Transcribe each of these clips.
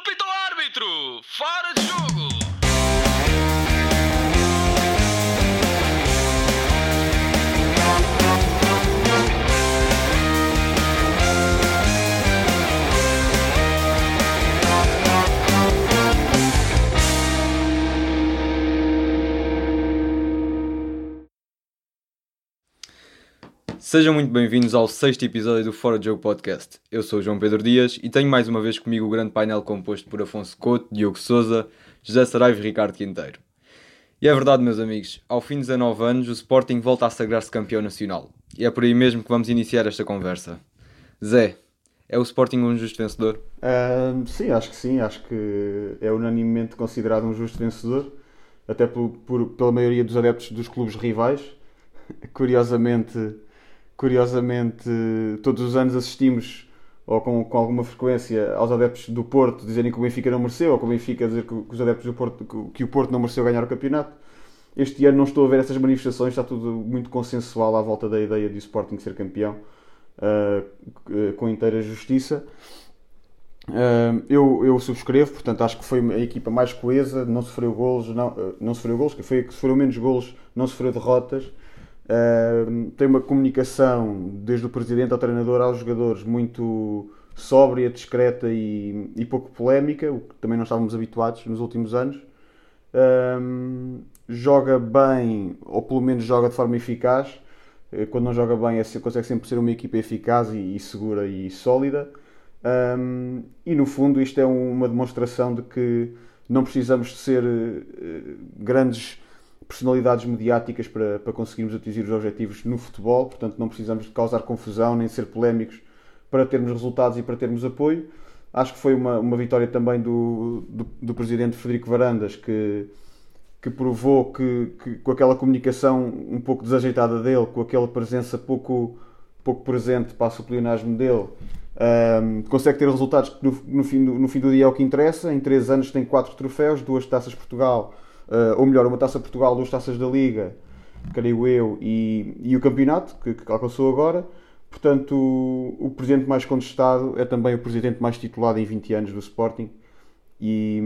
Pita o árbitro! Fora de jogo! Sejam muito bem-vindos ao sexto episódio do Fora de Jogo Podcast. Eu sou o João Pedro Dias e tenho mais uma vez comigo o grande painel composto por Afonso Couto, Diogo Souza, José Saraiva e Ricardo Quinteiro. E é verdade, meus amigos, ao fim de 19 anos o Sporting volta a sagrar-se campeão nacional. E é por aí mesmo que vamos iniciar esta conversa. Zé, é o Sporting um justo vencedor? Sim, acho que sim. Acho que é unanimemente considerado um justo vencedor, até por, por- pela maioria dos adeptos dos clubes rivais. Curiosamente, curiosamente, todos os anos assistimos, ou com, com alguma frequência, aos adeptos do Porto dizerem que o Benfica não mereceu, ou que o Benfica dizer que, que os adeptos do Porto que, o- que o Porto não mereceu ganhar o campeonato. Este ano não estou a ver essas manifestações, está tudo muito consensual à volta da ideia de o Sporting ser campeão, ah, com inteira justiça. Uh, eu, eu subscrevo, portanto acho que foi a equipa mais coesa, não sofreu golos, não, uh, não sofreu golos, que foi a que sofreu menos golos, não sofreu derrotas. Tem uma comunicação desde o presidente ao treinador aos jogadores muito sóbria, discreta e, e pouco polémica, o que também não estávamos habituados nos últimos anos. Um, joga bem, ou pelo menos joga de forma eficaz. Eh, Quando não joga bem, é, se- consegue sempre ser uma equipa eficaz e, e segura e sólida. Um, e no fundo, isto é uma demonstração de que não precisamos de ser eh, grandes personalidades mediáticas para, para conseguirmos atingir os objetivos no futebol, portanto, não precisamos de causar confusão nem ser polémicos para termos resultados e para termos apoio. Acho que foi uma, uma vitória também do, do, do presidente Frederico Varandas, que, que provou que, que com aquela comunicação um pouco desajeitada dele, com aquela presença pouco, pouco presente para o pleonasmo dele, ahm, consegue ter resultados que no, no fim do, no fim do dia é o que interessa. Em 3 anos tem 4 troféus, duas taças Portugal, ah, ou melhor, uma taça Portugal, duas taças da Liga, creio eu, e, e o campeonato, que, que alcançou agora. Portanto, o, o presidente mais contestado é também o presidente mais titulado em 20 anos do Sporting. E,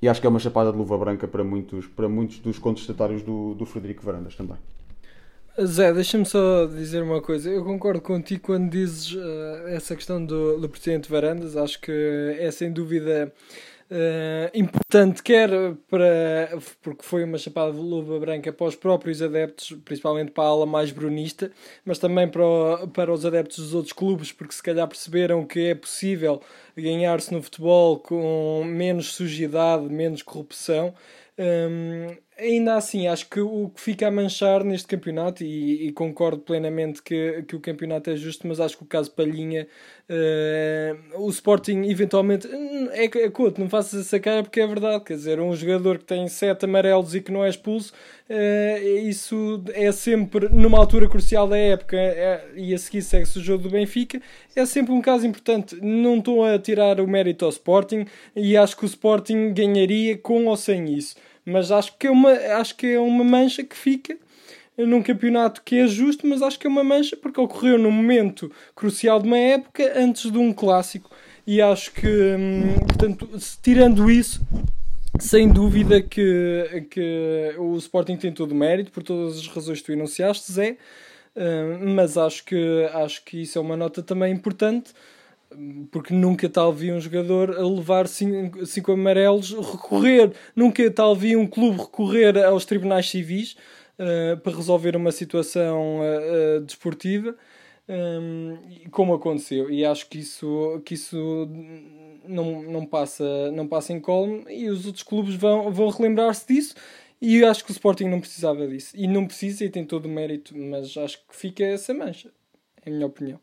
e acho que é uma chapada de luva branca para muitos, para muitos dos contestatários do, do Frederico Varandas também. Zé, deixa-me só dizer uma coisa. Eu concordo contigo quando dizes eh, essa questão do, do Presidente Varandas. Acho que é sem dúvida eh, importante, quer para. porque foi uma chapada de luva branca para os próprios adeptos, principalmente para a ala mais brunista, mas também para, o- para os adeptos dos outros clubes, porque se calhar perceberam que é possível ganhar-se no futebol com menos sujidade, menos corrupção. Hum, ainda assim, acho que o que fica a manchar neste campeonato, e, e concordo plenamente que, que o campeonato é justo, mas acho que o caso Palhinha, eh, o Sporting eventualmente hum, é, é não faças essa cara porque é verdade, quer dizer, um jogador que tem sete amarelos e que não é expulso, eh, isso é sempre numa altura crucial da época é- e a seguir segue-se o jogo do Benfica, é sempre um caso importante. Não estou a tirar o mérito ao Sporting e acho que o Sporting ganharia com ou sem isso. Mas acho que é uma, acho que é uma mancha que fica num campeonato que é justo, mas acho que é uma mancha porque ocorreu num momento crucial de uma época antes de um clássico. E acho que, hum, portanto, tirando isso, sem dúvida que, que o Sporting tem todo o mérito por todas as razões que tu enunciaste, Zé. Hum, mas acho que, acho que isso é uma nota também importante porque nunca tal vi um jogador a levar cinco, cinco amarelos recorrer, nunca tal vi um clube recorrer aos tribunais civis eh, para resolver uma situação eh, desportiva um, como aconteceu. E acho que isso que isso não, não passa não passa em colme e os outros clubes vão, vão relembrar-se disso. E acho que o Sporting não precisava disso. E não precisa e tem todo o mérito mas acho que fica essa mancha é a minha opinião.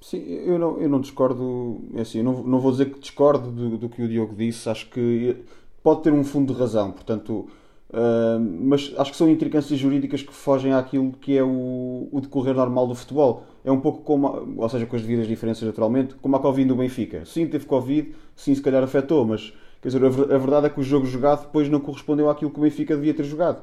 Sim, eu não, eu não discordo, é assim, eu não, não vou dizer que discordo do, do que o Diogo disse, acho que pode ter um fundo de razão, portanto, mas acho que são intricâncias jurídicas que fogem àquilo que é o, o decorrer normal do futebol. É um pouco como, ou seja, com as devidas diferenças naturalmente, como a Covid do Benfica. Sim, teve Covid, sim, se calhar afetou, mas quer dizer, a, a verdade é que o jogo jogado depois não correspondeu àquilo que o Benfica devia ter jogado.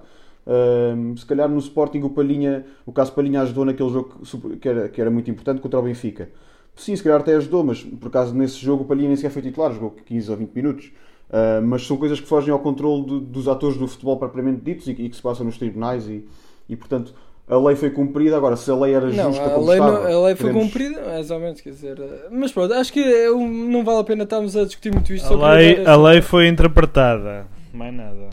Se calhar no Sporting o Palhinha, o caso Palhinha ajudou naquele jogo que era, que era muito importante contra o Benfica. Sim, se calhar até ajudou, mas por acaso nesse jogo o Palhinha nem sequer foi titular, jogou 15 ou 20 minutos. Uh, mas são coisas que fogem ao controle de, dos atores do futebol propriamente ditos e, e, que se passam nos tribunais e, e portanto a lei foi cumprida, agora se a lei era não, justa a como lei, estava, não, a lei foi queremos- cumprida, mais ou menos, quer dizer. eh, Mas pronto, acho que eh, não vale a pena estarmos a discutir muito isto. A lei, a lei foi interpretada. Mais nada.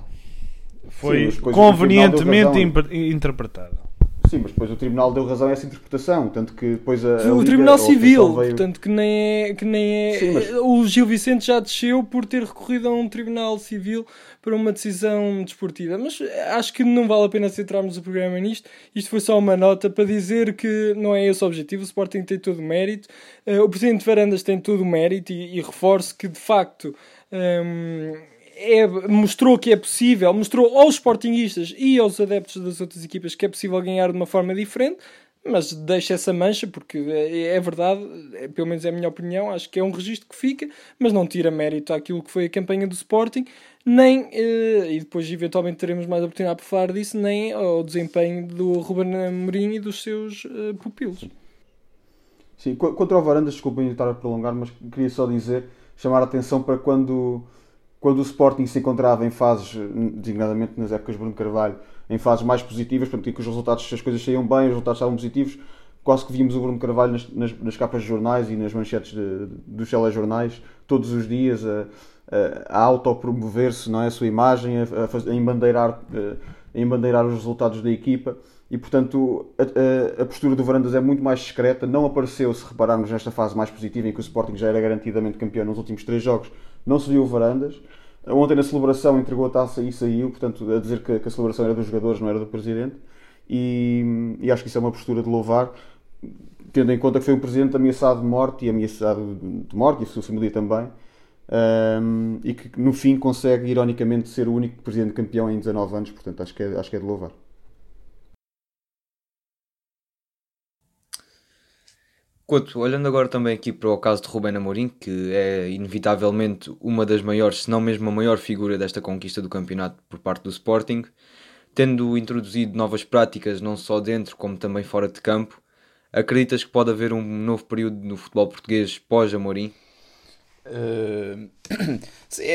Foi Sim, convenientemente interpretada. Sim, mas depois o Tribunal deu razão a essa interpretação, tanto que depois a, a o Liga, Tribunal Civil, veio- portanto que nem é, que nem é Sim, mas- o Gil Vicente já desceu por ter recorrido a um Tribunal Civil para uma decisão desportiva, mas acho que não vale a pena centrarmos o programa nisto, isto foi só uma nota para dizer que não é esse o objetivo, o Sporting tem todo o mérito, Eh, o Presidente Varandas tem todo o mérito e, e reforço que de facto hum, é- mostrou que é possível, mostrou aos Sportingistas e aos adeptos das outras equipas que é possível ganhar de uma forma diferente, mas deixa essa mancha, porque é, é verdade, é- pelo menos é a minha opinião, acho que é um registro que fica, mas não tira mérito àquilo que foi a campanha do Sporting, nem, eh, e depois eventualmente teremos mais oportunidade para falar disso, nem ao desempenho do Ruben Amorim e dos seus eh, pupilos. Sim, contra o Varandas, desculpem estar a prolongar, mas queria só dizer, chamar a atenção para quando, quando o Sporting se encontrava em fases, designadamente nas épocas de Bruno Carvalho, em fases mais positivas, portanto, que os resultados, as coisas saíam bem, os resultados estavam positivos, quase que víamos o Bruno Carvalho nas, nas, nas capas de jornais e nas manchetes dos telejornais, todos os dias, a, a, a autopromover-se, não é? a sua imagem, a, a, embandeirar, eh, a embandeirar os resultados da equipa. E portanto a- a postura do Varandas é muito mais discreta. Não apareceu, se repararmos nesta fase mais positiva em que o Sporting já era garantidamente campeão nos últimos três jogos, não o Varandas. Ontem na celebração entregou a taça e saiu, portanto, a dizer que, que a celebração era dos jogadores, não era do presidente. E, e acho que isso é uma postura de louvar, tendo em conta que foi um presidente ameaçado de morte e ameaçado de morte, e a sua família também. Um, e que no fim consegue ironicamente ser o único presidente campeão em 19 anos, portanto acho que é, acho que é de louvar. Couto, olhando agora também aqui para o caso de Rubén Amorim, que é inevitavelmente uma das maiores, se não mesmo a maior figura desta conquista do campeonato por parte do Sporting, tendo introduzido novas práticas não só dentro como também fora de campo, acreditas que pode haver um novo período no futebol português pós-Amorim? Uh,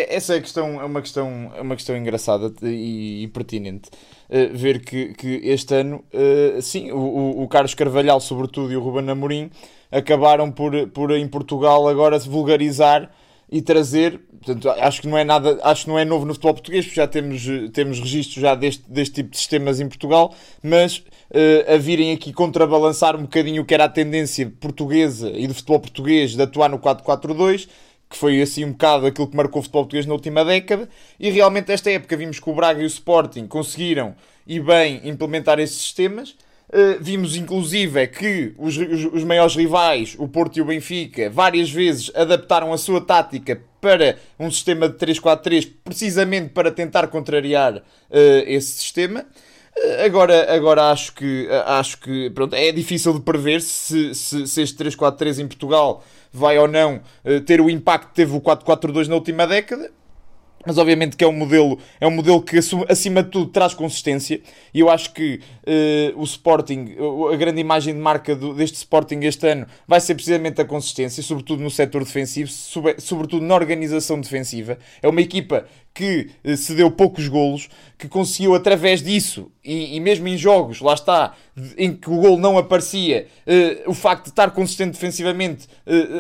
essa é, questão, é uma questão, é uma questão engraçada e, e pertinente. Uh, ver que, que este ano, uh, sim, o, o, o Carlos Carvalhal, sobretudo, e o Ruben Amorim acabaram por, por em Portugal agora se vulgarizar e trazer. Portanto, acho que não é nada, acho que não é novo no futebol português, já temos, temos registros já deste, deste tipo de sistemas em Portugal, mas uh, a virem aqui contrabalançar um bocadinho o que era a tendência portuguesa e do futebol português de atuar no 4-4-2 que foi assim um bocado aquilo que marcou o futebol português na última década, e realmente esta época vimos que o Braga e o Sporting conseguiram e bem implementar esses sistemas. Uh, vimos inclusive é que os, os, os, maiores rivais, o Porto e o Benfica, várias vezes adaptaram a sua tática para um sistema de 3-4-3, precisamente para tentar contrariar uh, esse sistema. Uh, agora, agora acho que, acho que pronto, é difícil de prever se, se, se este 3-4-3 em Portugal vai ou não uh, ter o impacto que teve o 4-4-2 na última década. Mas obviamente que é um modelo, é um modelo que acima de tudo traz consistência e eu acho que uh, o Sporting, a grande imagem de marca do, deste Sporting este ano vai ser precisamente a consistência, sobretudo no setor defensivo, sobre, sobretudo na organização defensiva. É uma equipa que uh, se deu poucos golos, que conseguiu através disso e, e, mesmo em jogos, lá está, em que o gol não aparecia, uh, o facto de estar consistente defensivamente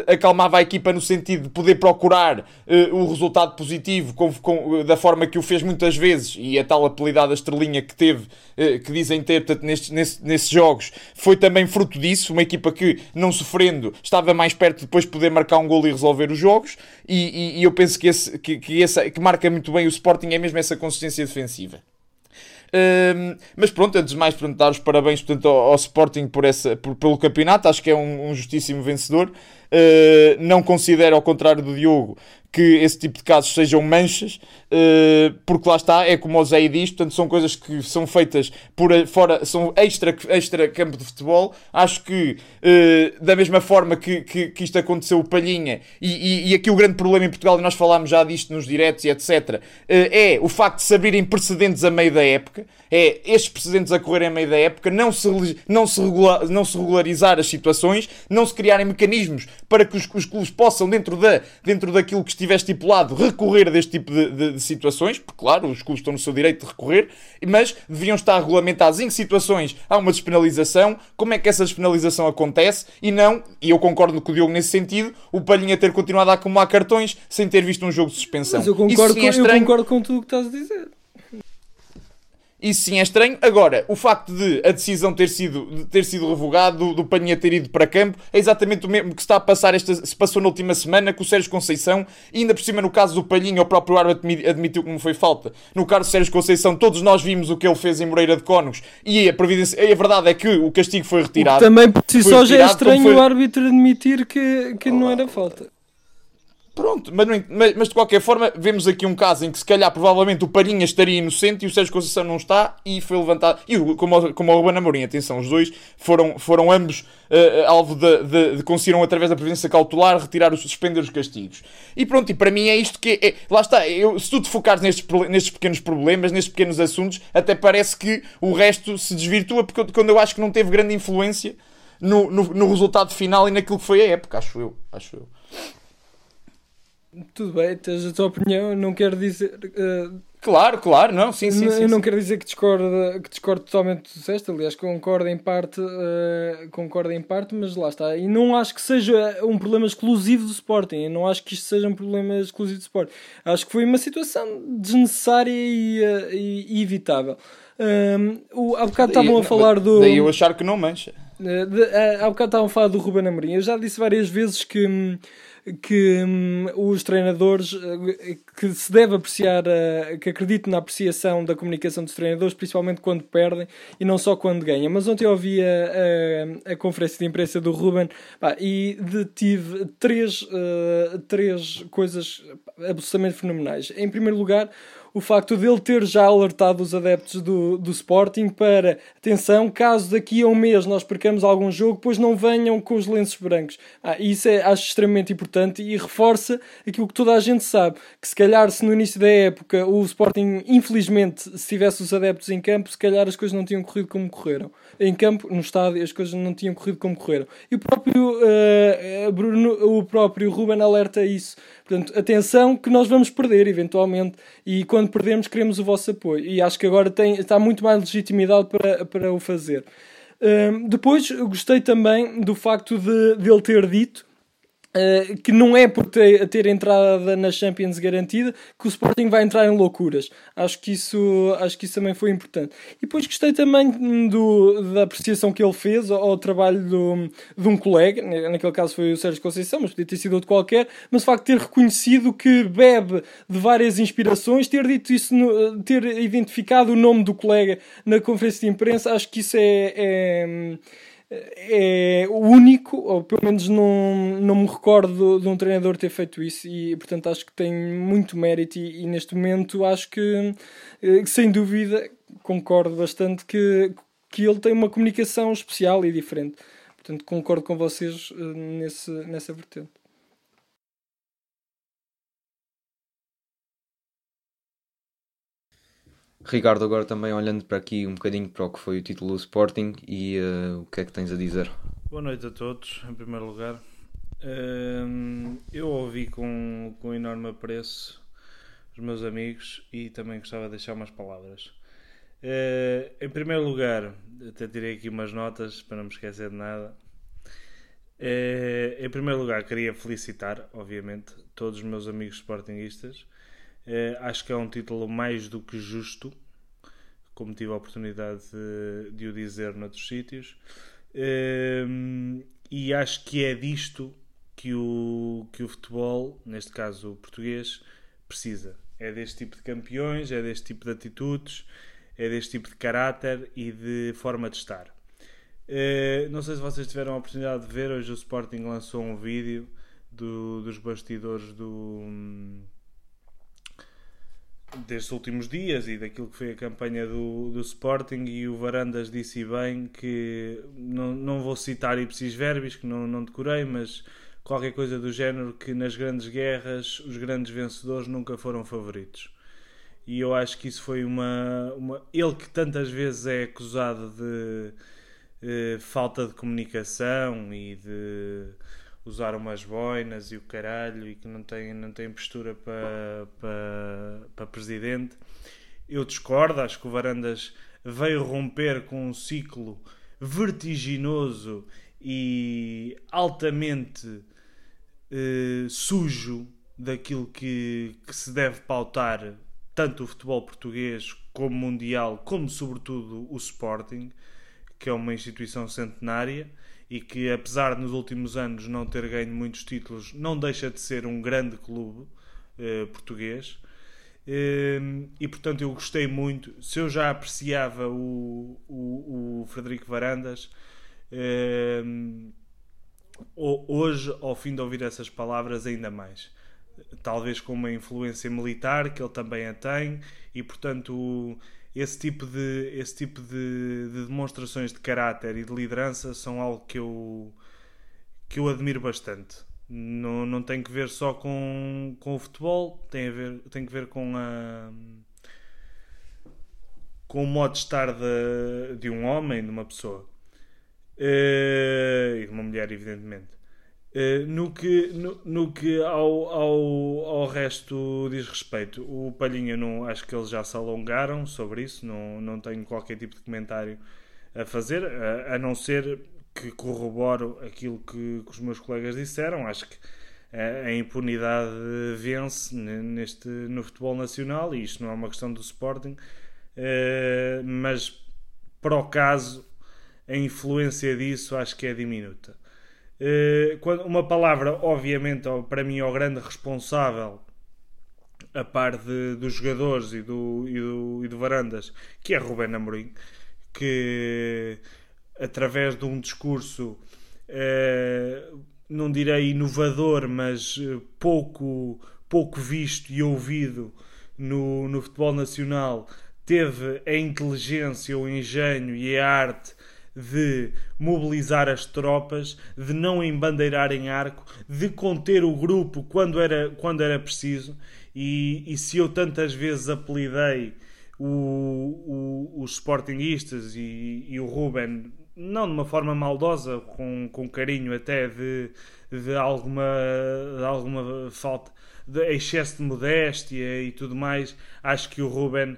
acalmava a equipa no sentido de poder procurar o resultado positivo com, com, da forma que o fez muitas vezes e a tal apelidada estrelinha que teve, que dizem ter portanto, nestes, nesses, jogos, foi também fruto disso. Uma equipa que, não sofrendo, estava mais perto de depois poder marcar um gol e resolver os jogos. E, e, e eu penso que, esse, que, que, que marca muito bem o Sporting é mesmo essa consistência defensiva. Um, mas pronto, antes de mais, pronto, dar os parabéns portanto, ao, ao Sporting por essa, por, pelo campeonato, acho que é um, um justíssimo vencedor. Uh, não considero, ao contrário do Diogo, que esse tipo de casos sejam manchas, uh, porque lá está, é como o Zé diz, portanto são coisas que são feitas por fora, são extra, extra campo de futebol. Acho que uh, da mesma forma que, que, que, isto aconteceu o Palhinha, e, e, e, aqui o grande problema em Portugal, e nós falámos já disto nos diretos e etc., é o facto de se abrirem precedentes a meio da época, é estes precedentes a correrem a meio da época, não se, não se, regular, não se regularizar as situações, não se criarem mecanismos para que os, os clubes possam, dentro, da, dentro daquilo que estiver estipulado, recorrer deste tipo de, de, de, situações, porque, claro, os clubes estão no seu direito de recorrer, mas deviam estar regulamentados em que situações há uma despenalização, como é que essa despenalização acontece, e não, e eu concordo com o Diogo nesse sentido, o Palhinha ter continuado a acumular cartões sem ter visto um jogo de suspensão. Mas eu concordo, com, é eu concordo com tudo o que estás a dizer. Isso sim é estranho. Agora, o facto de a decisão ter sido, de ter sido revogada, do, do Panha ter ido para campo, é exatamente o mesmo que se está a passar esta, se passou na última semana com o Sérgio Conceição, e ainda por cima no caso do Palhinha, o próprio árbitro admitiu que não foi falta. No caso do Sérgio Conceição, todos nós vimos o que ele fez em Moreira de Cónegos, e a, a verdade é que o castigo foi retirado. também por si só já é estranho foi... o árbitro admitir que, que não era falta. Pronto, mas, mas, mas, de qualquer forma, vemos aqui um caso em que se calhar provavelmente o Palhinha estaria inocente e o Sérgio Conceição não está e foi levantado. E como, como o Ruben Amorim, atenção, os dois foram, foram ambos uh, alvo de, de, de, conseguiram através da previdência cautelar retirar os suspender os castigos. E pronto, e para mim é isto que é. Lá está, eu, se tu te focares nestes, nestes pequenos problemas, nestes pequenos assuntos, até parece que o resto se desvirtua, porque quando eu acho que não teve grande influência no, no, no resultado final e naquilo que foi a época, acho eu. Acho eu. Tudo bem, tens a tua opinião, não quero dizer. Uh, claro, claro, não, sim, sim. Eu sim, não sim. quero dizer que discordo, que discordo totalmente do disseste, aliás, concordo em parte, uh, concordo em parte, mas lá está. E não acho que seja um problema exclusivo do Sporting, eu não acho que isto seja um problema exclusivo do Sporting. Acho que foi uma situação desnecessária e, uh, e, evitável. Um, o, há bocado estavam a falar do. Daí eu achar que não mancha. Uh, de, há bocado estavam a falar do Ruben Amorim. Eu já disse várias vezes que. Que hum, os treinadores eh, que se deve apreciar, uh, que acredito na apreciação da comunicação dos treinadores, principalmente quando perdem e não só quando ganham. Mas ontem eu ouvi a, a, a conferência de imprensa do Ruben pá, e tive três, uh, três coisas absolutamente fenomenais. Em primeiro lugar, o facto dele ter já alertado os adeptos do, do Sporting para, atenção, caso daqui a um mês nós percamos algum jogo, pois não venham com os lenços brancos. Ah, isso é, acho extremamente importante e reforça aquilo que toda a gente sabe, que se calhar se no início da época o Sporting, infelizmente, se tivesse os adeptos em campo, se calhar as coisas não tinham corrido como correram. Em campo, no estádio, as coisas não tinham corrido como correram. E o próprio, uh, Bruno, o próprio Ruben alerta isso. Portanto, atenção que nós vamos perder eventualmente e quando perdemos queremos o vosso apoio. E acho que agora tem, está muito mais legitimidade para, para o fazer. Um, depois gostei também do facto de, de ele ter dito Uh, que não é por ter, ter, entrada na Champions garantida que o Sporting vai entrar em loucuras. Acho que isso, acho que isso também foi importante. E depois gostei também do, da apreciação que ele fez ao, ao trabalho do, de um colega, naquele caso foi o Sérgio Conceição, mas podia ter sido outro qualquer, mas o facto de ter reconhecido que bebe de várias inspirações, ter dito isso, no, ter identificado o nome do colega na conferência de imprensa, acho que isso é, é é o único, ou pelo menos não, não me recordo de um treinador ter feito isso e portanto acho que tem muito mérito e, e neste momento acho que eh, sem dúvida concordo bastante que, que ele tem uma comunicação especial e diferente. Portanto concordo com vocês eh, nesse, nessa vertente. Ricardo, agora também olhando para aqui um bocadinho para o que foi o título do Sporting e uh, o que é que tens a dizer? Boa noite a todos, em primeiro lugar. Uh, eu ouvi com, com enorme apreço os meus amigos e também gostava de deixar umas palavras. Uh, em primeiro lugar, até tirei aqui umas notas para não me esquecer de nada. Uh, em primeiro lugar, queria felicitar, obviamente, todos os meus amigos sportinguistas acho que é um título mais do que justo, como tive a oportunidade de, de o dizer noutros sítios. Uh, e acho que é disto que o, que o futebol, neste caso o português, precisa. É deste tipo de campeões, é deste tipo de atitudes, é deste tipo de caráter e de forma de estar. Uh, não sei se vocês tiveram a oportunidade de ver, hoje o Sporting lançou um vídeo do, dos bastidores do, destes últimos dias e daquilo que foi a campanha do, do Sporting e o Varandas disse bem que não, não vou citar ipsis verbis, que não, não decorei, mas qualquer coisa do género que nas grandes guerras os grandes vencedores nunca foram favoritos. E eu acho que isso foi uma. uma ele que tantas vezes é acusado de eh, falta de comunicação e de usar umas boinas e o caralho e que não tem, não tem postura para, para, para presidente. Eu discordo, acho que o Varandas veio romper com um ciclo vertiginoso e altamente eh, sujo daquilo que, que se deve pautar tanto o futebol português como mundial, como sobretudo o Sporting, que é uma instituição centenária e que, apesar de nos últimos anos não ter ganho muitos títulos, não deixa de ser um grande clube eh, português. Eh, e portanto, eu gostei muito. Se eu já apreciava o, o, o Frederico Varandas, eh, hoje, ao fim de ouvir essas palavras, ainda mais. Talvez com uma influência militar que ele também a tem, e portanto esse tipo de, esse tipo de, de, demonstrações de caráter e de liderança são algo que eu, que eu admiro bastante. Não, não tem que ver só com, com o futebol, tem, a ver, tem que ver com a com o modo de estar de, de um homem, de uma pessoa uh, e de uma mulher, evidentemente. Uh, no que, no, no que ao, ao, ao resto diz respeito, o Palhinha não, acho que eles já se alongaram sobre isso, não, não tenho qualquer tipo de comentário a fazer, a, a não ser que corroboro aquilo que, que, os meus colegas disseram. Acho que a, a impunidade vence neste, no futebol nacional e isto não é uma questão do Sporting, uh, mas para o caso, a influência disso acho que é diminuta. Eh, uma palavra, obviamente, para mim, o grande responsável, a par de, dos jogadores e do, e, do, e do Varandas, que é Rubén Amorim, que através de um discurso, eh, não direi inovador, mas eh, pouco, pouco visto e ouvido no, no futebol nacional, teve a inteligência, o engenho e a arte de mobilizar as tropas, de não embandeirar em arco, de conter o grupo quando era, quando era preciso. E, e se eu tantas vezes apelidei o, o, os Sportingistas e, e o Ruben, não de uma forma maldosa, com, com carinho até de, de, alguma, de alguma falta, de excesso de modéstia e tudo mais, acho que o Ruben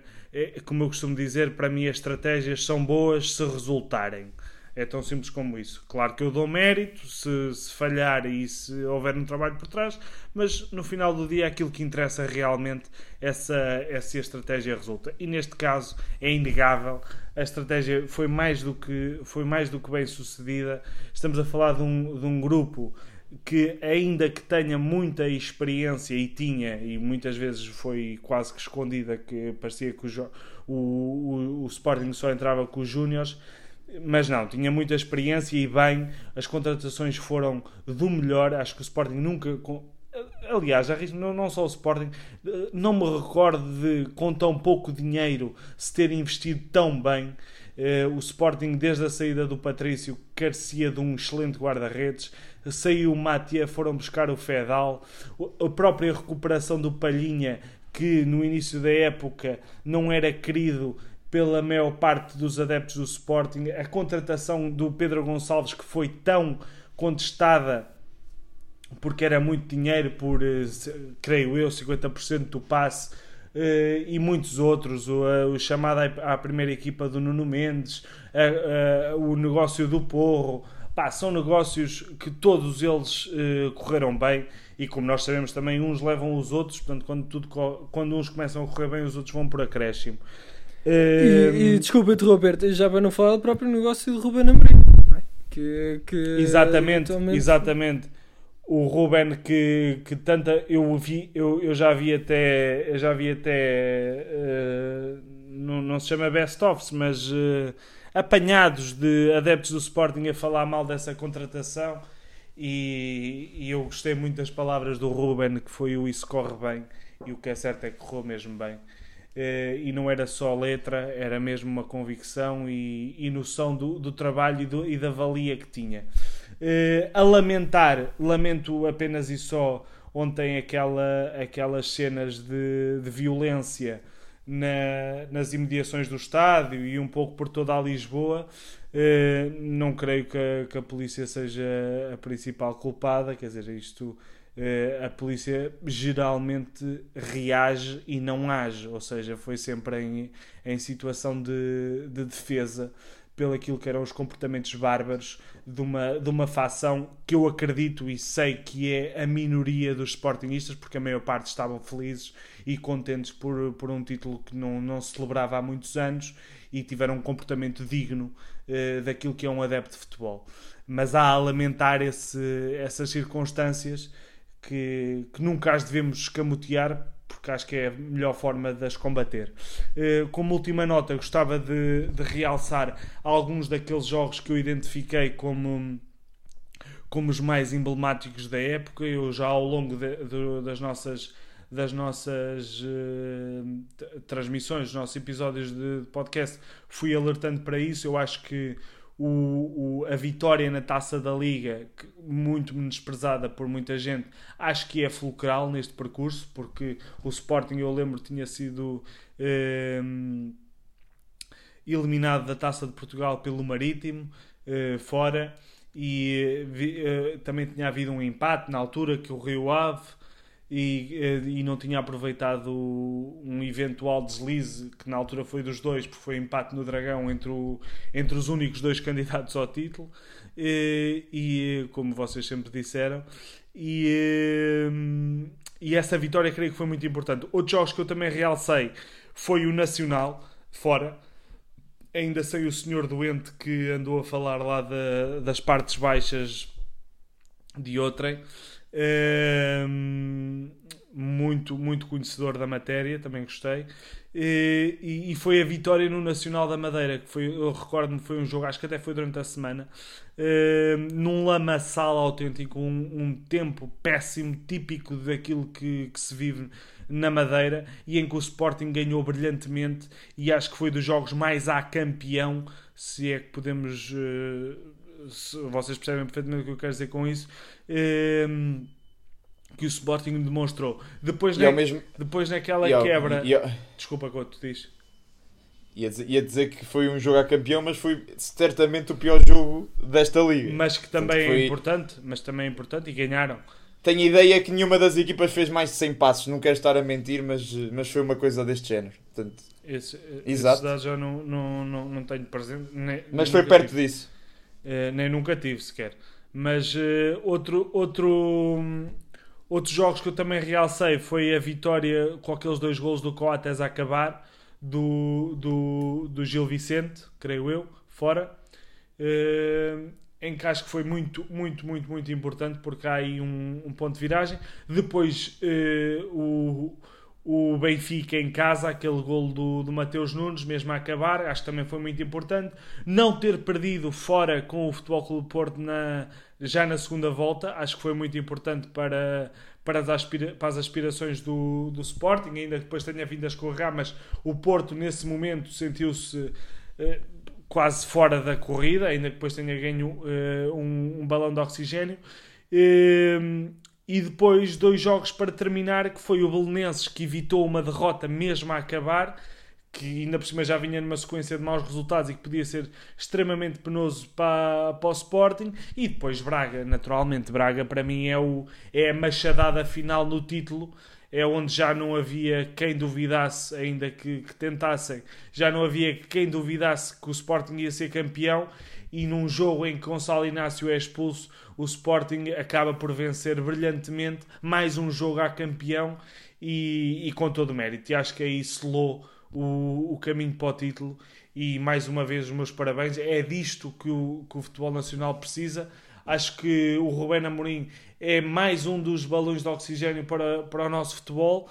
como eu costumo dizer, para mim as estratégias são boas se resultarem. É tão simples como isso. Claro que eu dou mérito se, se, falhar e se houver um trabalho por trás, mas no final do dia aquilo que interessa realmente é se, é se a estratégia resulta. E neste caso é inegável, a estratégia foi mais do que, foi mais do que bem sucedida. Estamos a falar de um, de um grupo que ainda que tenha muita experiência e tinha, e muitas vezes foi quase que escondida, que parecia que o, o, o, o Sporting só entrava com os Júniors, mas não, tinha muita experiência e bem, as contratações foram do melhor, acho que o Sporting nunca... Aliás, não, só o Sporting, não me recordo de, com tão pouco dinheiro, se ter investido tão bem. Uh, o Sporting, desde a saída do Patrício, carecia de um excelente guarda-redes saiu o Matia, foram buscar o Fedal, a própria recuperação do Palhinha, que no início da época não era querido pela maior parte dos adeptos do Sporting, a contratação do Pedro Gonçalves, que foi tão contestada porque era muito dinheiro, por eh, creio eu, 50% do passe. Uh, e muitos outros, o, o chamado à primeira equipa do Nuno Mendes, o negócio do Porro, Pá, são negócios que todos eles uh, correram bem e como nós sabemos também uns levam os outros, portanto quando, tudo, quando uns começam a correr bem os outros vão por acréscimo. Uh, e, e desculpa interromper, já para não falar do próprio negócio de Ruben Amorim, é? que, que exatamente, atualmente... exatamente. O Ruben que, que tanta eu vi, eu, eu já vi até, eu já vi até uh, não, não se chama best ofs, mas uh, apanhados de adeptos do Sporting a falar mal dessa contratação e, e eu gostei muito das palavras do Ruben, que foi o isso corre bem, e o que é certo é que correu mesmo bem. Uh, e não era só letra, era mesmo uma convicção e, e noção do, do trabalho e, do, e, da valia que tinha. Uh, a lamentar, lamento apenas e só ontem aquela, aquelas cenas de, de violência na, nas imediações do estádio e um pouco por toda a Lisboa. Uh, não creio que a, que a polícia seja a principal culpada, quer dizer, isto eh, a polícia geralmente reage e não age, ou seja, foi sempre em, em situação de, de defesa pelo aquilo que eram os comportamentos bárbaros de uma, de uma facção que eu acredito e sei que é a minoria dos sportingistas, porque a maior parte estavam felizes e contentes por, por um título que não, não se celebrava há muitos anos e tiveram um comportamento digno uh, daquilo que é um adepto de futebol. Mas há a lamentar esse, essas circunstâncias que, que nunca as devemos escamotear porque acho que é a melhor forma de as combater. Eh, como última nota, gostava de, de, realçar alguns daqueles jogos que eu identifiquei como, como os mais emblemáticos da época. Eu já ao longo de, de, das nossas das nossas uh, transmissões, dos nossos episódios de podcast, fui alertando para isso. Eu acho que o, o, a vitória na taça da Liga, que, muito menosprezada por muita gente, acho que é fulcral neste percurso, porque o Sporting, eu lembro, tinha sido eh, eliminado da taça de Portugal pelo Marítimo, eh, fora, e eh, também tinha havido um empate na altura que o Rio Ave e, eh, e não tinha aproveitado um eventual deslize que na altura foi dos dois, porque foi empate no Dragão entre, o, entre os únicos dois candidatos ao título. E, e como vocês sempre disseram, e, eh, e essa vitória creio que foi muito importante. Outros jogos que eu também realcei foi o Nacional, fora. Ainda sei o senhor doente que andou a falar lá da, das partes baixas de outrem muito, muito conhecedor da matéria, também gostei. E, e, foi a vitória no Nacional da Madeira, que foi, eu recordo-me, foi um jogo, acho que até foi durante a semana, num lamaçal autêntico, um, um, tempo péssimo, típico daquilo que, que, se vive na Madeira, e em que o Sporting ganhou brilhantemente, e acho que foi dos jogos mais a campeão, se é que podemos. Uh, vocês percebem perfeitamente o que eu quero dizer com isso. Ehm, que o Sporting demonstrou. Depois, na, mesmo... depois naquela quebra. Desculpa, quanto tu diz. Ia dizer, ia dizer que foi um jogo a campeão, mas foi certamente o pior jogo desta liga. Mas que também foi... é importante, mas também é importante e ganharam. Tenho ideia que nenhuma das equipas fez mais de 100 passos, não quero estar a mentir, mas, mas foi uma coisa deste género. Portanto, esse, Exato. Esse não, não, não, não tenho presente. Nem, mas foi perto tive. disso. Uh, nem nunca tive sequer. Mas uh, outro, outro, outros jogos que eu também realcei foi a vitória com aqueles dois gols do Coates a acabar do, do, do Gil Vicente, creio eu, fora. Uh, em que acho que foi muito, muito, muito, muito importante porque há aí um, um ponto de viragem. Depois o o Benfica em casa, aquele gol do, do Mateus Nunes, mesmo a acabar, acho que também foi muito importante. Não ter perdido fora com o Futebol Clube Porto na, já na segunda volta, acho que foi muito importante para, para, as, aspira, para as aspirações do, do Sporting, ainda que depois tenha vindo a escorregar, mas o Porto nesse momento sentiu-se eh, quase fora da corrida, ainda que depois tenha ganho eh, um, um balão de oxigênio. Eh, e depois dois jogos para terminar, que foi o Belenenses que evitou uma derrota mesmo a acabar, que ainda por cima já vinha numa sequência de maus resultados e que podia ser extremamente penoso para, para o Sporting, e depois Braga, naturalmente, Braga para mim é, o, é a machadada final no título, é onde já não havia quem duvidasse, ainda que, que tentassem, já não havia quem duvidasse que o Sporting ia ser campeão, e num jogo em que Gonçalo Inácio é expulso, o Sporting acaba por vencer brilhantemente, mais um jogo a campeão e, e com todo o mérito. E acho que aí selou o, o caminho para o título. E mais uma vez, os meus parabéns. É disto que o, que o futebol nacional precisa. Acho que o Rubén Amorim é mais um dos balões de oxigênio para, para o nosso futebol.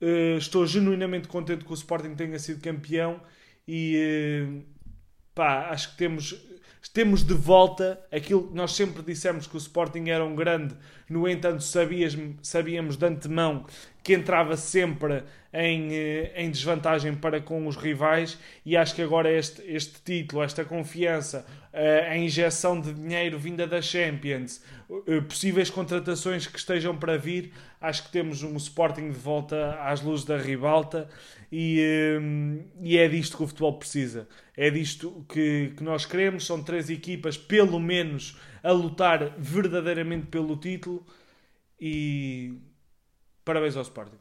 Uh, estou genuinamente contente que o Sporting tenha sido campeão e uh, pá, acho que temos temos de volta aquilo que nós sempre dissemos que o Sporting era um grande, no entanto sabias, sabíamos de antemão que entrava sempre em, eh, em desvantagem para com os rivais e acho que agora este, este título, esta confiança, eh, a injeção de dinheiro vinda da Champions, eh, possíveis contratações que estejam para vir, acho que temos um Sporting de volta às luzes da ribalta e, e é disto que o futebol precisa. É disto que, que nós queremos. São três equipas, pelo menos, a lutar verdadeiramente pelo título. E parabéns ao Sporting.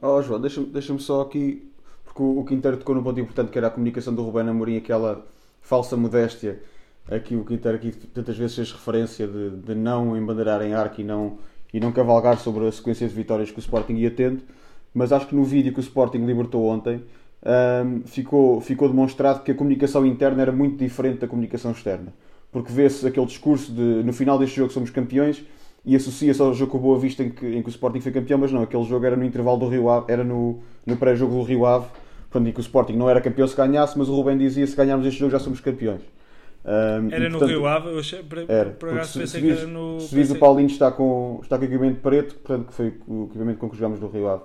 Oh, João, deixa-me deixa só aqui, porque o, o Quinteiro tocou num ponto importante que era a comunicação do Rubén Amorim, aquela falsa modéstia aqui o Quinteiro aqui tantas vezes fez referência de, de não embandeirar em arco e não, e não cavalgar sobre a sequência de vitórias que o Sporting ia tendo, mas acho que no vídeo que o Sporting libertou ontem um, ficou, ficou demonstrado que a comunicação interna era muito diferente da comunicação externa. Porque vê-se aquele discurso de no final deste jogo somos campeões e associa-se ao jogo com o Boa Vista em que, em que o Sporting foi campeão, mas não, aquele jogo era no intervalo do Rio Ave, era no, no pré-jogo do Rio Ave, portanto, em que o Sporting não era campeão se ganhasse, mas o Rubem dizia se ganharmos este jogo já somos campeões. Um, era e, portanto, no Rio Ave, eu achei, por, era, por acaso se, se, que era no. Se o Paulinho está com, está com equipamento preto, portanto, que foi o equipamento com que jogámos no Rio Ave.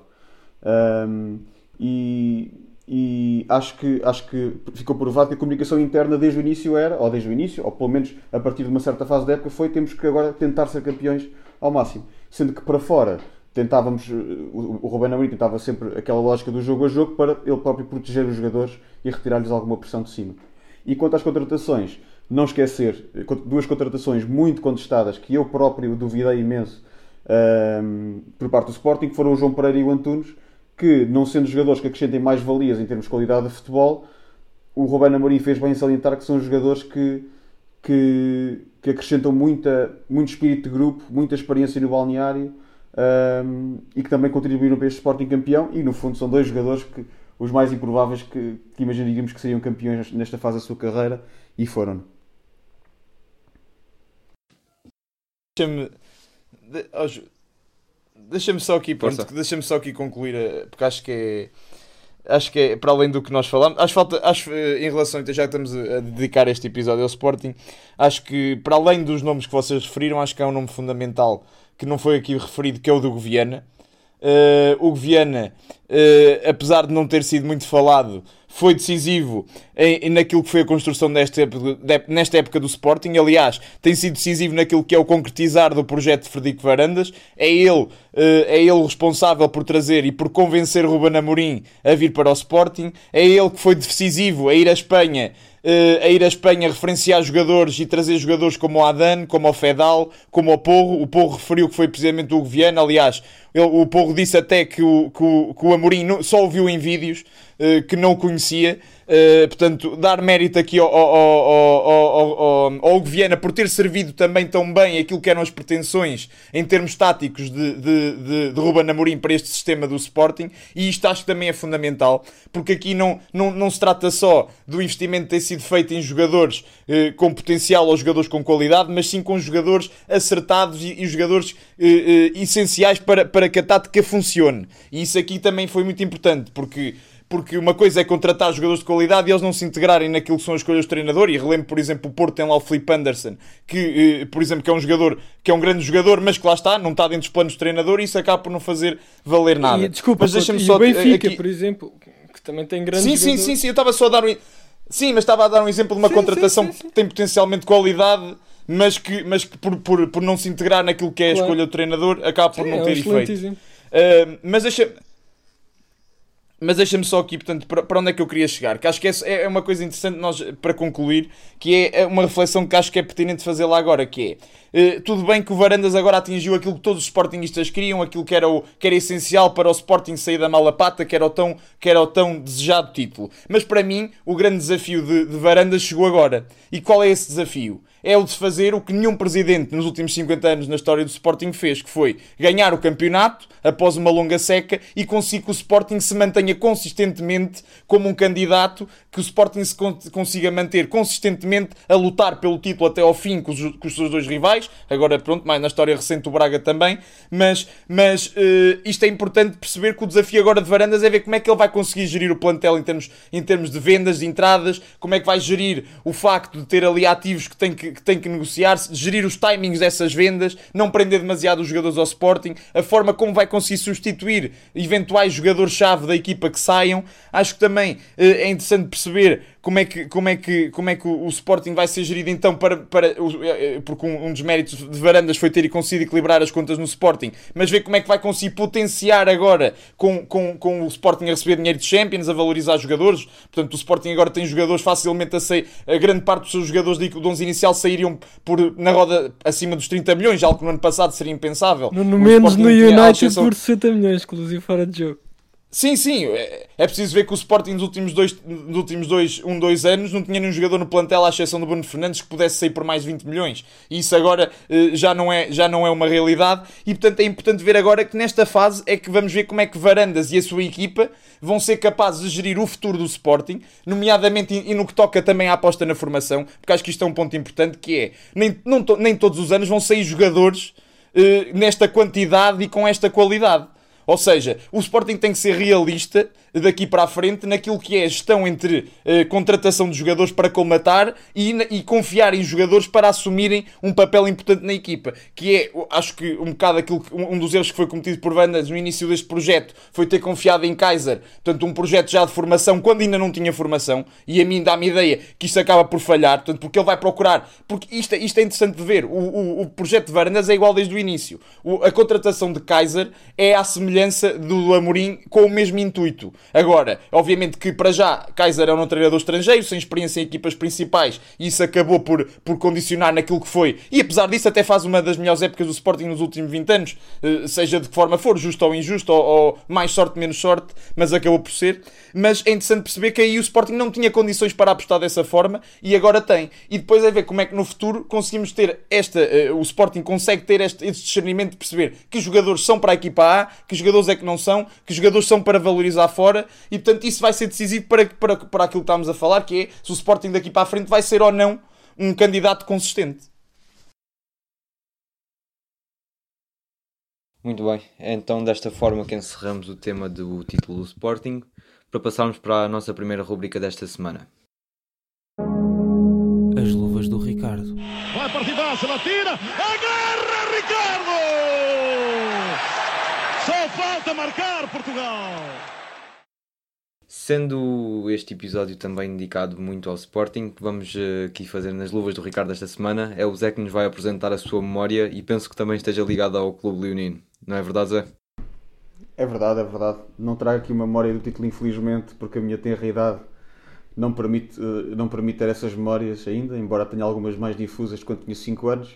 Um, e, e acho que, acho que ficou provado que a comunicação interna desde o início era, ou desde o início, ou pelo menos a partir de uma certa fase da época, foi temos que agora tentar ser campeões ao máximo. Sendo que para fora tentávamos, o Rubén Amorim tentava sempre aquela lógica do jogo a jogo para ele próprio proteger os jogadores e retirar-lhes alguma pressão de cima. E quanto às contratações, não esquecer, duas contratações muito contestadas que eu próprio duvidei imenso um, por parte do Sporting, que foram o João Pereira e o Antunes, que, não sendo jogadores que acrescentem mais valias em termos de qualidade de futebol, o Rubén Amorim fez bem salientar que são jogadores que, que, que acrescentam muita, muito espírito de grupo, muita experiência no balneário um, e que também contribuíram para este Sporting campeão. E no fundo são dois jogadores que os mais improváveis que, que imaginaríamos que seriam campeões nesta fase da sua carreira e foram. Deixa-me deixa-me só aqui, pronto, deixa-me só aqui concluir, eh, porque acho que é acho que é para além do que nós falamos. Acho falta, acho eh, em relação, já que estamos a dedicar este episódio ao Sporting, acho que para além dos nomes que vocês referiram, acho que há um nome fundamental que não foi aqui referido, que é o do Goviana. Uh, o Goviana, uh, apesar de não ter sido muito falado, foi decisivo em, naquilo que foi a construção desta época, nesta época do Sporting. Aliás, tem sido decisivo naquilo que é o concretizar do projeto de Frederico Varandas. É ele, é ele responsável por trazer e por convencer Ruben Amorim a vir para o Sporting. É ele que foi decisivo a ir à Espanha uh, a ir à Espanha referenciar jogadores e trazer jogadores como o Adan, como o Fedal, como o Porro. O Porro referiu que foi precisamente o Viana. Aliás, ele, o Porro disse até que o, que o, que o Amorim só o viu em vídeos, uh, que não o conhecia. Uh, portanto, dar mérito aqui ao, ao, ao, ao, por ter servido também tão bem aquilo que eram as pretensões em termos táticos de, de, de, de Ruben Amorim para este sistema do Sporting e isto acho que também é fundamental porque aqui não, não, não se trata só do investimento ter sido feito em jogadores uh, com potencial ou jogadores com qualidade, mas sim com jogadores acertados e, e jogadores uh, essenciais para, para que a tática funcione. E isso aqui também foi muito importante porque porque uma coisa é contratar jogadores de qualidade e eles não se integrarem naquilo que são as escolhas do treinador. E relembro, por exemplo, o Porto tem lá o Felipe Anderson, que, eh, por exemplo, que é um jogador que é um grande jogador, mas que lá está, não está dentro dos planos do treinador e isso acaba por não fazer valer nada. E, desculpa, mas deixa-me só. O Benfica, aqui... por exemplo, que também tem grandes. Sim, sim, sim, sim, eu estava só a dar um. Sim, mas estava a dar um exemplo de uma sim, contratação sim, sim, que tem potencialmente qualidade, mas que, mas que por, por, por não se integrar naquilo que é a claro. escolha do treinador, acaba por não é ter um efeito. Uh, mas deixa mas deixa-me só aqui, portanto, para onde é que eu queria chegar? Que acho que é, é uma coisa interessante nós, para concluir, que é, é uma reflexão que acho que é pertinente fazer lá agora, que é, uh, tudo bem que o Varandas agora atingiu aquilo que todos os Sportingistas queriam, aquilo que era, o, que era essencial para o Sporting sair da mala pata, que era o tão, que era o tão desejado título. Mas para mim, o grande desafio de, de Varandas chegou agora. E qual é esse desafio? É o de fazer o que nenhum presidente nos últimos 50 anos na história do Sporting fez, que foi ganhar o campeonato após uma longa seca e conseguir que o Sporting se mantenha consistentemente como um candidato, que o Sporting se consiga manter consistentemente a lutar pelo título até ao fim com os, com os seus dois rivais. Agora, pronto, mais na história recente o Braga também, mas, mas uh, isto é importante perceber que o desafio agora de Varandas é ver como é que ele vai conseguir gerir o plantel em termos, em termos de vendas, de entradas, como é que vai gerir o facto de ter ali ativos que tem que, que, tem que negociar, gerir os timings dessas vendas, não prender demasiado os jogadores ao Sporting, a forma como vai conseguir substituir eventuais jogadores-chave da equipa que saiam. Acho que também uh, é interessante perceber como é que, como é que, como é que o, o Sporting vai ser gerido então para, para eh, eh, porque um, um, dos méritos de Varandas foi ter conseguido equilibrar as contas no Sporting, mas ver como é que vai conseguir potenciar agora com, com, com o Sporting a receber dinheiro de Champions, a valorizar jogadores, portanto o Sporting agora tem jogadores facilmente a sair, a grande parte dos seus jogadores de 11 inicial sairiam por, na roda acima dos 30 milhões, algo que no ano passado seria impensável. No, no menos no United por 60 milhões, inclusive fora de jogo. Sim, sim, é, é preciso ver que o Sporting nos últimos dois, nos últimos dois, um, dois anos não tinha nenhum jogador no plantel, à exceção do Bruno Fernandes, que pudesse sair por mais 20 milhões. E isso agora eh, já não, é, já não é uma realidade. E portanto é importante ver agora que nesta fase é que vamos ver como é que Varandas e a sua equipa vão ser capazes de gerir o futuro do Sporting, nomeadamente e no que toca também à aposta na formação, porque acho que isto é um ponto importante que é, nem, não, nem todos os anos vão sair jogadores eh, nesta quantidade e com esta qualidade. Ou seja, o Sporting tem que ser realista daqui para a frente naquilo que é a gestão entre uh, contratação de jogadores para colmatar e, e, confiar em jogadores para assumirem um papel importante na equipa. Que é, acho que um bocado aquilo que, um dos erros que foi cometido por Vandas no início deste projeto foi ter confiado em Kaiser, portanto, um projeto já de formação quando ainda não tinha formação. E a mim dá-me ideia que isto acaba por falhar, portanto, porque ele vai procurar. Porque isto, é, isto é interessante de ver. O, o, o projeto de Varandas é igual desde o início. O, a contratação de Kaiser é à semelhança do Amorim com o mesmo intuito. Agora, obviamente que para já Kaiser é um treinador estrangeiro, sem experiência em equipas principais, e isso acabou por, por condicionar naquilo que foi. E apesar disso, até faz uma das melhores épocas do Sporting nos últimos 20 anos, eh, seja de que forma for, justo ou injusto, ou, ou mais sorte, menos sorte, mas acabou por ser. Mas é interessante perceber que aí o Sporting não tinha condições para apostar dessa forma e agora tem. E depois é ver como é que no futuro conseguimos ter esta. Uh, o Sporting consegue ter este, este discernimento de perceber que jogadores são para a equipa A, que jogadores é que não são, que jogadores são para valorizar fora e portanto isso vai ser decisivo para, para, para aquilo que estamos a falar, que é se o Sporting daqui para a frente vai ser ou não um candidato consistente. Muito bem, é então desta forma que encerramos o tema do título do Sporting para passarmos para a nossa primeira rubrica desta semana. As luvas do Ricardo. Vai partidaça, ela tira, agarra Ricardo! Só falta marcar Portugal! Sendo este episódio também dedicado muito ao Sporting, que vamos eh, aqui fazer nas luvas do Ricardo esta semana, é o Zé que nos vai apresentar a sua memória e penso que também esteja ligado ao Clube Leonino. Não é verdade, Zé? É verdade, é verdade. Não trago aqui uma memória do título, infelizmente, porque a minha tenra idade não permite, eh, não permite ter essas memórias ainda, embora tenha algumas mais difusas quando tinha 5 anos,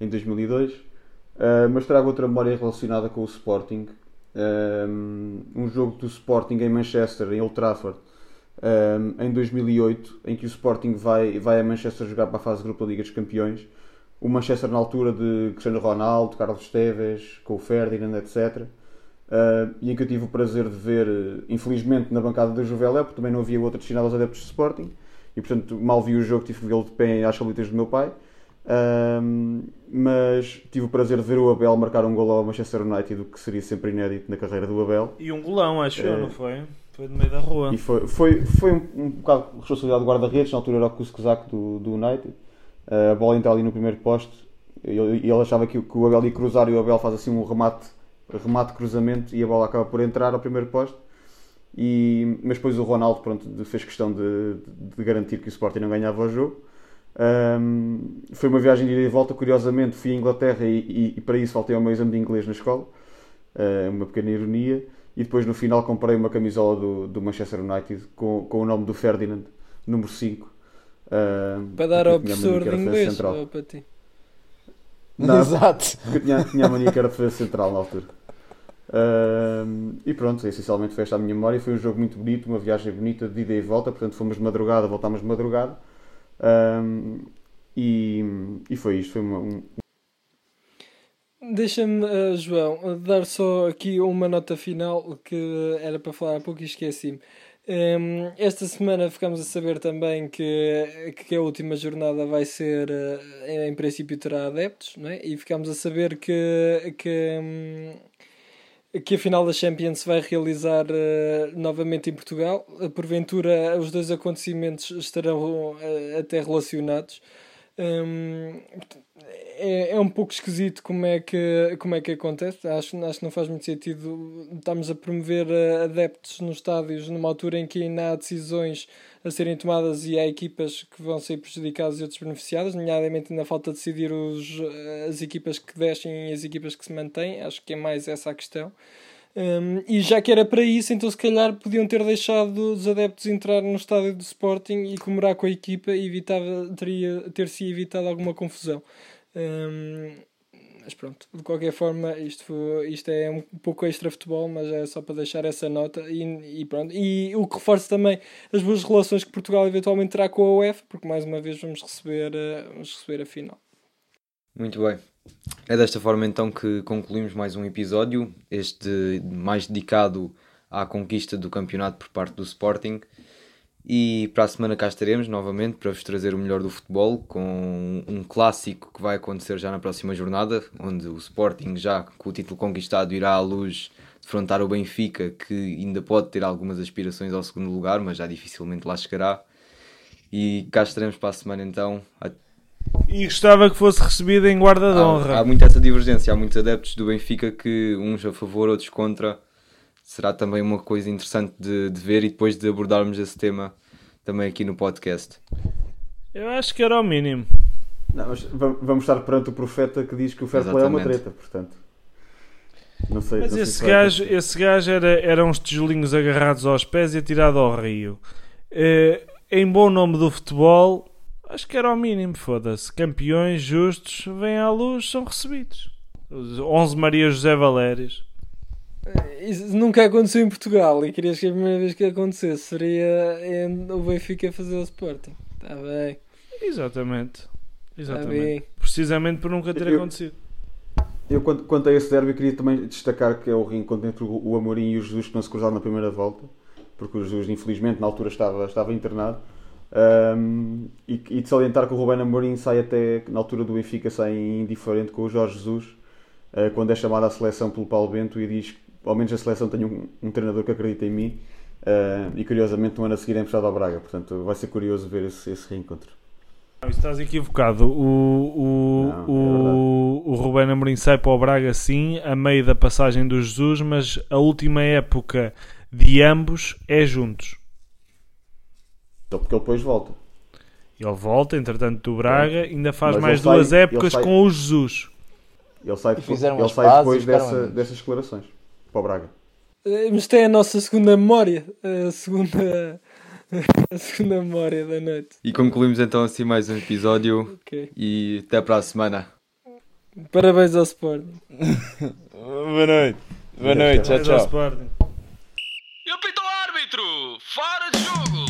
em 2002. Uh, eh, mas trago outra memória relacionada com o Sporting. Um, jogo do Sporting em Manchester, em Old Trafford, um, em 2008, em que o Sporting vai, vai a Manchester jogar para a fase de grupo da Liga dos Campeões. O Manchester na altura de Cristiano Ronaldo, Carlos Esteves, com o Ferdinand, etc. Uh, e em que eu tive o prazer de ver, infelizmente, na bancada da Juvelé, porque também não havia outra destinada aos adeptos de Sporting, e portanto mal vi o jogo, tive que vê-lo de pé às colitas do meu pai. Uh, mas tive o prazer de ver o Abel marcar um gol ao Manchester United, o que seria sempre inédito na carreira do Abel. E um golão, acho eu, não foi? Foi no meio da rua. E foi, foi, foi um, um bocado de responsabilidade do guarda-redes, na altura era o Kuskuzak do, do United. Uh, a bola entra ali no primeiro poste e ele, ele, achava que, que o Abel ia cruzar e o Abel faz assim um remate remate cruzamento e a bola acaba por entrar ao primeiro poste. E, mas depois o Ronaldo pronto, fez questão de, de garantir que o Sporting não ganhava o jogo. Um, foi uma viagem de ida e volta, curiosamente fui à Inglaterra e, e, e, para isso faltei ao meu exame de inglês na escola, uh, uma pequena ironia, e depois no final comprei uma camisola do, do Manchester United com, com o nome do Ferdinand, número 5. Uh, para dar ao professor de inglês ou para ti? Não, Exato. Porque tinha, tinha a mania que era defesa central na altura. Uh, e pronto, essencialmente foi esta a minha memória. Foi um jogo muito bonito, uma viagem bonita de ida e volta. Portanto, fomos de madrugada, voltámos de madrugada. Uh, E, e foi isto. Foi uma, um, Deixa-me, uh, João, dar só aqui uma nota final que era para falar há pouco e esqueci-me. Um, esta semana ficamos a saber também que, que a última jornada vai ser, uh, em princípio, terá adeptos, não é? e ficamos a saber que, que, um, que a final da Champions vai realizar uh, novamente em Portugal. Porventura, os dois acontecimentos estarão até relacionados. Um, é, é um pouco esquisito como é que, como é que acontece. Acho, acho que não faz muito sentido estamos a promover eh, adeptos nos estádios numa altura em que ainda há decisões a serem tomadas e há equipas que vão ser prejudicadas e outras beneficiadas, nomeadamente ainda falta decidir os, eh, as equipas que descem e as equipas que se mantêm. Acho que é mais essa a questão. Um, e já que era para isso, então se calhar podiam ter deixado os adeptos entrar no estádio do Sporting e comemorar com a equipa e evitava, teria, ter-se evitado alguma confusão. Um, mas pronto, de qualquer forma, isto, isto é um pouco extra futebol, mas é só para deixar essa nota e, e pronto. E o que reforça também as boas relações que Portugal eventualmente terá com a UEFA, porque mais uma vez vamos receber, uh, vamos receber a final. Muito bem. É desta forma então que concluímos mais um episódio, este mais dedicado à conquista do campeonato por parte do Sporting. E para a semana cá estaremos novamente para vos trazer o melhor do futebol com um clássico que vai acontecer já na próxima jornada, onde o Sporting, já com o título conquistado, irá à luz defrontar o Benfica, que ainda pode ter algumas aspirações ao segundo lugar, mas já dificilmente lá chegará. E cá estaremos para a semana então. E gostava que fosse recebido em guarda de honra. Há, há muita essa divergência, há muitos adeptos do Benfica que uns a favor, outros contra será também uma coisa interessante de, de ver e depois de abordarmos esse tema também aqui no podcast. Eu acho que era o mínimo. Não, vamos estar perante o profeta que diz que o fair play é uma treta, portanto. Não sei, mas não esse, gajo, esse gajo era, era uns tijolinhos agarrados aos pés e atirado ao rio. Eh, em bom nome do futebol, acho que era o mínimo, foda-se. Campeões justos vêm à luz, são recebidos. 11 Maria José Valérios. Isso nunca aconteceu em Portugal e querias que a primeira vez que acontecesse seria o Benfica fazer o Sporting. Está bem. Exatamente. Exatamente. Tá Precisamente por nunca ter eu, acontecido. Eu, quanto, quanto a esse derby, queria também destacar que é o reencontro entre o Amorim e o Jesus que não se cruzaram na primeira volta, porque o Jesus, infelizmente, na altura estava, estava internado. Um, e, e, de salientar que o Rubén Amorim sai até, na altura do Benfica, sai indiferente com o Jorge Jesus, uh, quando é chamado à seleção pelo Paulo Bento e diz ao menos a seleção tem um, um treinador que acredita em mim uh, e curiosamente um ano a seguir é emprestado ao Braga, portanto vai ser curioso ver esse, esse reencontro. Não, estás equivocado. O, o, Não, o, é o Ruben Amorim sai para o Braga sim, a meio da passagem do Jesus, mas a última época de ambos é juntos. Só porque ele depois volta. Ele volta, entretanto, do Braga, ainda faz mas mais duas sai, épocas sai, com o Jesus. Ele sai, ele sai depois dessa, dessas declarações para o Braga. Eh, mas tem a nossa segunda memória, eh, a segunda, a segunda memória da noite. E concluímos então assim mais um episódio okay. e até para a semana. Parabéns ao Sporting. Boa noite. Boa noite, tchau, tchau. Eu o árbitro! Fora de jogo!